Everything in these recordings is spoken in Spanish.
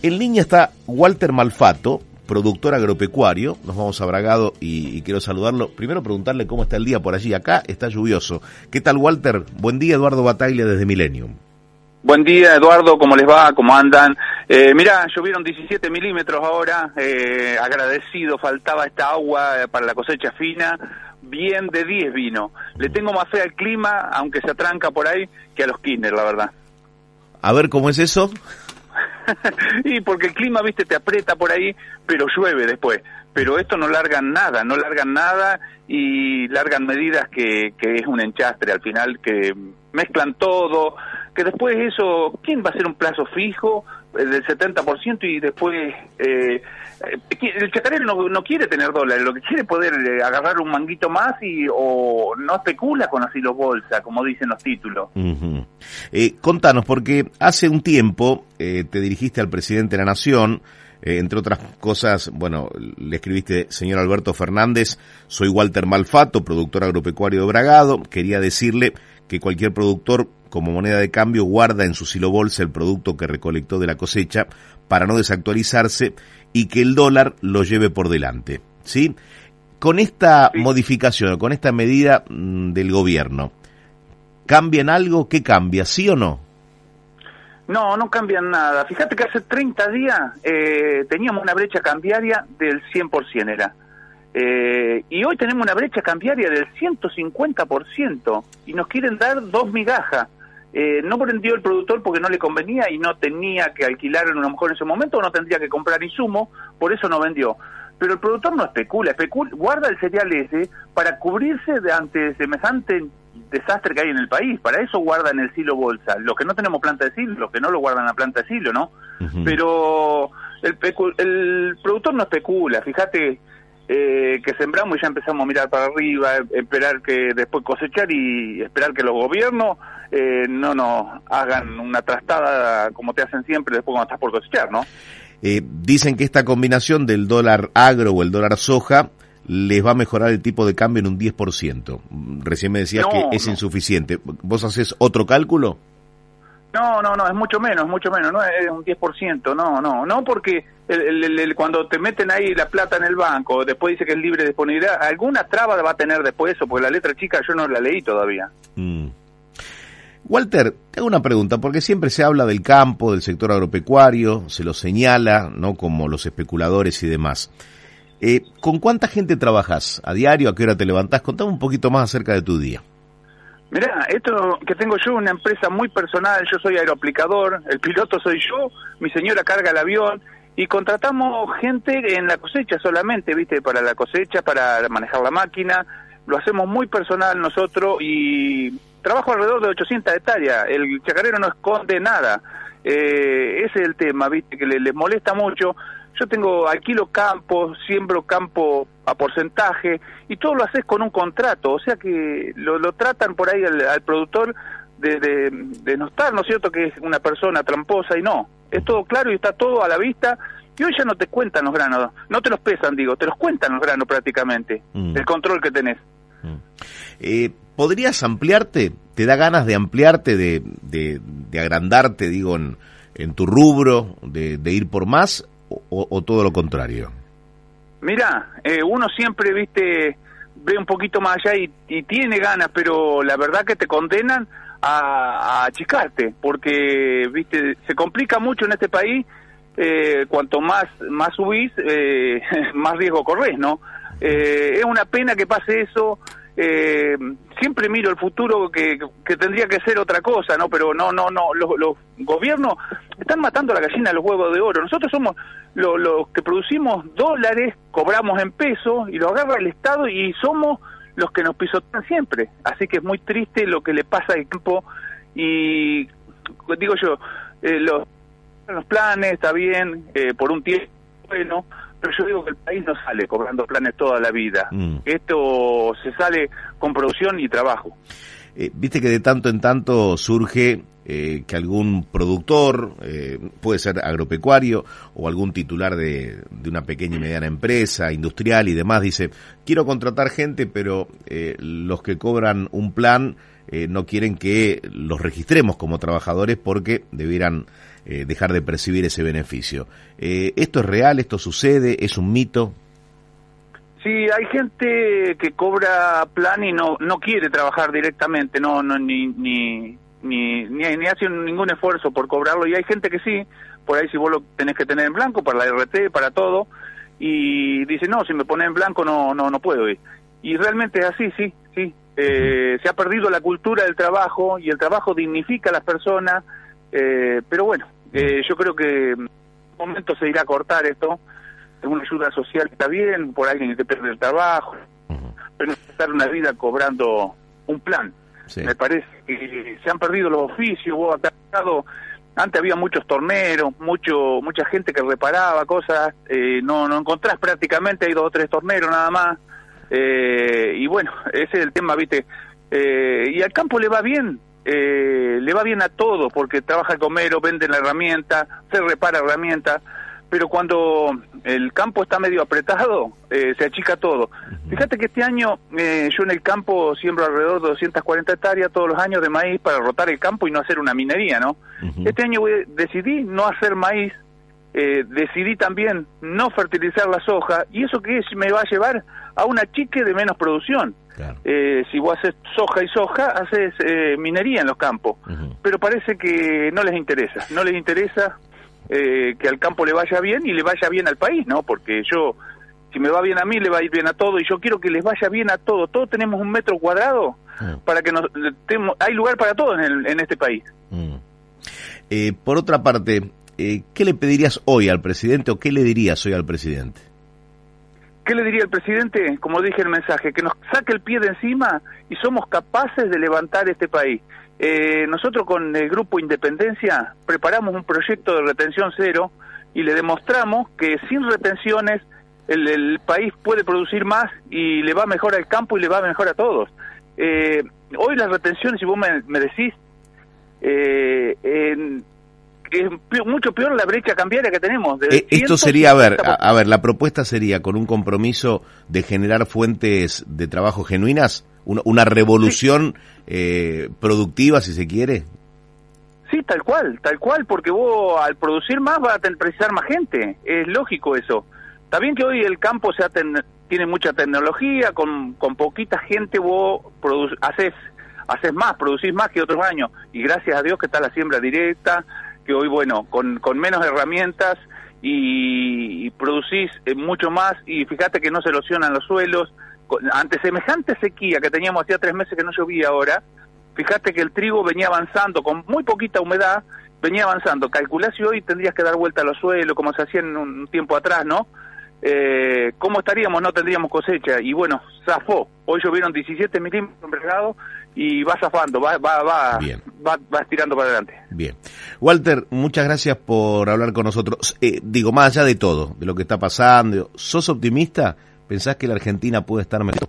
En línea está Walter Malfato, productor agropecuario. Nos vamos a Bragado y, quiero saludarlo. Primero preguntarle cómo está el día por allí. Acá está lluvioso. ¿Qué tal, Walter? Buen día, Eduardo Bataglia desde Millennium. Buen día, Eduardo, ¿cómo les va? ¿Cómo andan? Eh, mirá, llovieron 17 milímetros ahora, eh, agradecido, faltaba esta agua para la cosecha fina, bien de 10 vino. Le tengo más fe al clima, aunque se atranca por ahí, que a los Kinder, la verdad. A ver, ¿cómo es eso? y porque el clima, viste, te aprieta por ahí, pero llueve después. Pero esto no largan nada, no largan nada y largan medidas que, que es un enchastre al final, que mezclan todo, que después eso, ¿quién va a hacer un plazo fijo del 70% y después... Eh, eh, el chacarero no, no, quiere tener dólares, lo que quiere es poder agarrar un manguito más y o no especula con asilo bolsa, como dicen los títulos. contanos, porque hace un tiempo te dirigiste al presidente de la Nación, entre otras cosas, bueno, le escribiste, señor Alberto Fernández, soy Walter Malfato, productor agropecuario de Bragado, quería decirle que cualquier productor como moneda de cambio guarda en su silo bolsa el producto que recolectó de la cosecha para no desactualizarse y que el dólar lo lleve por delante. ¿Sí? Con esta modificación, con esta medida mm, del gobierno, ¿cambian algo? ¿Qué cambia? ¿Sí o no? No, no cambian nada. Fíjate que hace 30 días eh, teníamos una brecha cambiaria del 100%, era. Eh, y hoy tenemos una brecha cambiaria del 150% y nos quieren dar dos migajas. Eh, no vendió el productor porque no le convenía y no tenía que alquilar en lo mejor en ese momento o no tendría que comprar insumo, por eso no vendió. Pero el productor no especula, especula guarda el cereal ese para cubrirse de ante semejante desastre que hay en el país. Para eso guarda en el silo bolsa. Los que no tenemos planta de silo, los que no lo guardan la planta de silo, ¿no? Pero el, el productor no especula. Fíjate, eh, que sembramos y ya empezamos a mirar para arriba, esperar que después cosechar y esperar que los gobiernos eh, no nos hagan una trastada como te hacen siempre después cuando estás por cosechar, ¿no? Eh, dicen que esta combinación del dólar agro o el dólar soja les va a mejorar el tipo de cambio en un 10%. Recién me decías que es insuficiente. ¿Vos haces otro cálculo? No, no, no, es mucho menos, es mucho menos, no es un 10%, no, no, no porque el, cuando te meten ahí la plata en el banco, después dice que es libre de disponibilidad, alguna traba va a tener después eso, porque la letra chica yo no la leí todavía. Mm. Walter, te hago una pregunta, porque siempre se habla del campo, del sector agropecuario, se lo señala, ¿no? Como los especuladores y demás. Eh, ¿Con cuánta gente trabajas a diario? ¿A qué hora te levantás? Contame un poquito más acerca de tu día. Mirá, esto que tengo yo, una empresa muy personal, yo soy aeroaplicador, el piloto soy yo, mi señora carga el avión, y contratamos gente en la cosecha solamente, ¿viste? Para la cosecha, para manejar la máquina. Lo hacemos muy personal nosotros y trabajo alrededor de 800 hectáreas. El chacarero no esconde nada. Eh, ese es el tema, ¿viste? Que les le molesta mucho. Yo tengo alquilo campo, siembro campo a porcentaje y todo lo haces con un contrato. O sea que lo, lo tratan por ahí al, productor de, de, de no estar, ¿no es cierto? Que es una persona tramposa y no es todo claro y está todo a la vista. Y hoy ya no te cuentan los granos, no te los pesan, digo, te los cuentan los granos prácticamente, mm. el control que tenés. Mm. Eh, ¿Podrías ampliarte? ¿Te da ganas de ampliarte, de, de, agrandarte, digo, en, en tu rubro, de, ir por más o, todo lo contrario? Mira, eh, uno siempre, viste, ve un poquito más allá y, y tiene ganas, pero la verdad que te condenan a, achicarte, porque viste se complica mucho en este país. Eh, cuanto más más subís, eh, más riesgo corres, ¿no? Eh, es una pena que pase eso. Siempre miro el futuro que, que, tendría que ser otra cosa, ¿no? Pero no, no, no. Los, los gobiernos están matando a la gallina los huevos de oro. Nosotros somos los que producimos dólares, cobramos en pesos y lo agarra el Estado y somos los que nos pisotean siempre. Así que es muy triste lo que le pasa al campo y digo yo, eh, los los planes, está bien, eh, por un tiempo, bueno, pero yo digo que el país no sale cobrando planes toda la vida. Mm. Esto se sale con producción y trabajo. Eh, viste que de tanto en tanto surge eh, que algún productor, eh, puede ser agropecuario o algún titular de, de, una pequeña y mediana empresa, industrial y demás, dice, quiero contratar gente, pero los que cobran un plan no quieren que los registremos como trabajadores porque debieran dejar de percibir ese beneficio. ¿Esto es real? ¿Esto sucede? ¿Es un mito? Sí, hay gente que cobra plan y no no quiere trabajar directamente, no no ni ni ni ni, hace ningún esfuerzo por cobrarlo y hay gente que sí, por ahí si vos lo tenés que tener en blanco para la RT, para todo y dice, "No, si me pone en blanco no no no puedo ir." Y realmente es así, sí, sí. Eh, se ha perdido la cultura del trabajo y el trabajo dignifica a las personas, eh, pero bueno, eh, yo creo que en un momento se irá a cortar esto una ayuda social está bien, por alguien que pierde el trabajo, pero no estar una vida cobrando un plan. Me parece que se han perdido los oficios, vos antes había muchos torneros, mucho, mucha gente que reparaba cosas, eh, no, no encontrás prácticamente, hay dos o tres torneros nada más, eh, y bueno, ese es el tema, viste, eh, y al campo le va bien, le va bien a todos, porque trabaja el comero, vende la herramienta, se repara herramientas, pero cuando el campo está medio apretado, eh, se achica todo. Fíjate que este año eh, yo en el campo siembro alrededor de 240 hectáreas todos los años de maíz para rotar el campo y no hacer una minería, ¿no? Este año decidí no hacer maíz, eh, decidí también no fertilizar la soja, y eso que me va a llevar a una chique de menos producción. si vos haces soja y soja, haces minería en los campos, pero parece que no les interesa, no les interesa eh, que al campo le vaya bien y le vaya bien al país, ¿no? Porque yo, si me va bien a mí, le va a ir bien a todo y yo quiero que les vaya bien a todo. Todos tenemos un metro cuadrado para que nos... hay lugar para todos en, en este país. Mm. Eh, por otra parte, eh, ¿qué le pedirías hoy al presidente o qué le dirías hoy al presidente? ¿Qué le diría al presidente? Como dije en el mensaje, que nos saque el pie de encima y somos capaces de levantar este país. Eh, nosotros con el Grupo Independencia preparamos un proyecto de retención cero y le demostramos que sin retenciones el, país puede producir más y le va mejor al campo y le va mejor a todos. Eh, hoy las retenciones, si vos me, decís, eh, es mucho peor la brecha cambiaria que tenemos. esto sería, a ver, a, ver, la propuesta sería con un compromiso de generar fuentes de trabajo genuinas una, revolución eh, productiva, si se quiere. Sí, tal cual, tal cual, porque vos al producir más vas a precisar más gente, es lógico eso. Está bien que hoy el campo se tiene mucha tecnología, con, con poquita gente vos haces, haces más, producís más que otros años, y gracias a Dios que está la siembra directa, que hoy, bueno, con, con menos herramientas y, producís eh, mucho más, y fíjate que no se erosionan los suelos, ante semejante sequía que teníamos hacía tres meses que no llovía ahora, fíjate que el trigo venía avanzando con muy poquita humedad, venía avanzando. Calculá si hoy tendrías que dar vuelta a los suelos, como se hacía en un tiempo atrás, ¿no? Eh, ¿Cómo estaríamos? No tendríamos cosecha. Y bueno, zafó. Hoy llovieron 17 milímetros y va zafando, va, va, va, va, va, estirando para adelante. Bien. Walter, muchas gracias por hablar con nosotros. Eh, digo, más allá de todo, de lo que está pasando, ¿sos optimista? ¿Pensás que la Argentina puede estar mejor?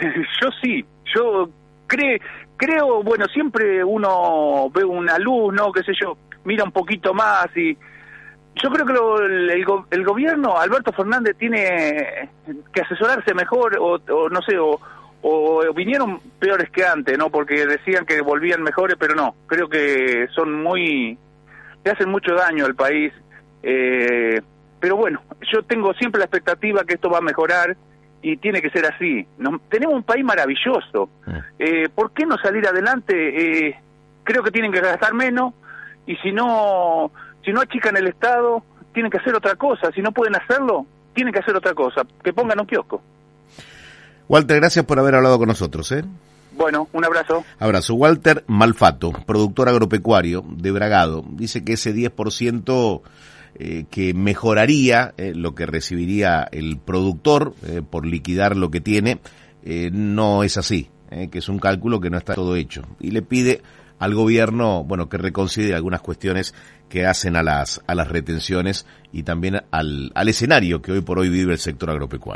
yo sí, yo cre, creo, bueno, siempre uno ve una luz, ¿no? Qué sé yo, mira un poquito más y yo creo que el, gobierno, Alberto Fernández, tiene que asesorarse mejor o, no sé, o, o, vinieron peores que antes, ¿no? Porque decían que volvían mejores, pero no, creo que son muy, le hacen mucho daño al país. Eh, pero bueno, yo tengo siempre la expectativa que esto va a mejorar y tiene que ser así. tenemos un país maravilloso. Mm. Eh, ¿Por qué no salir adelante? Eh, creo que tienen que gastar menos y si no, si no achican el Estado, tienen que hacer otra cosa. Si no pueden hacerlo, tienen que hacer otra cosa. Que pongan un kiosco. Walter, gracias por haber hablado con nosotros. ¿eh? Bueno, un abrazo. Abrazo. Walter Malfato, productor agropecuario de Bragado, dice que ese 10% eh, que mejoraría eh, lo que recibiría el productor eh, por liquidar lo que tiene, no es así, que es un cálculo que no está todo hecho. Y le pide al gobierno, bueno, que reconsidere algunas cuestiones que hacen a las, a las retenciones y también al, al escenario que hoy por hoy vive el sector agropecuario.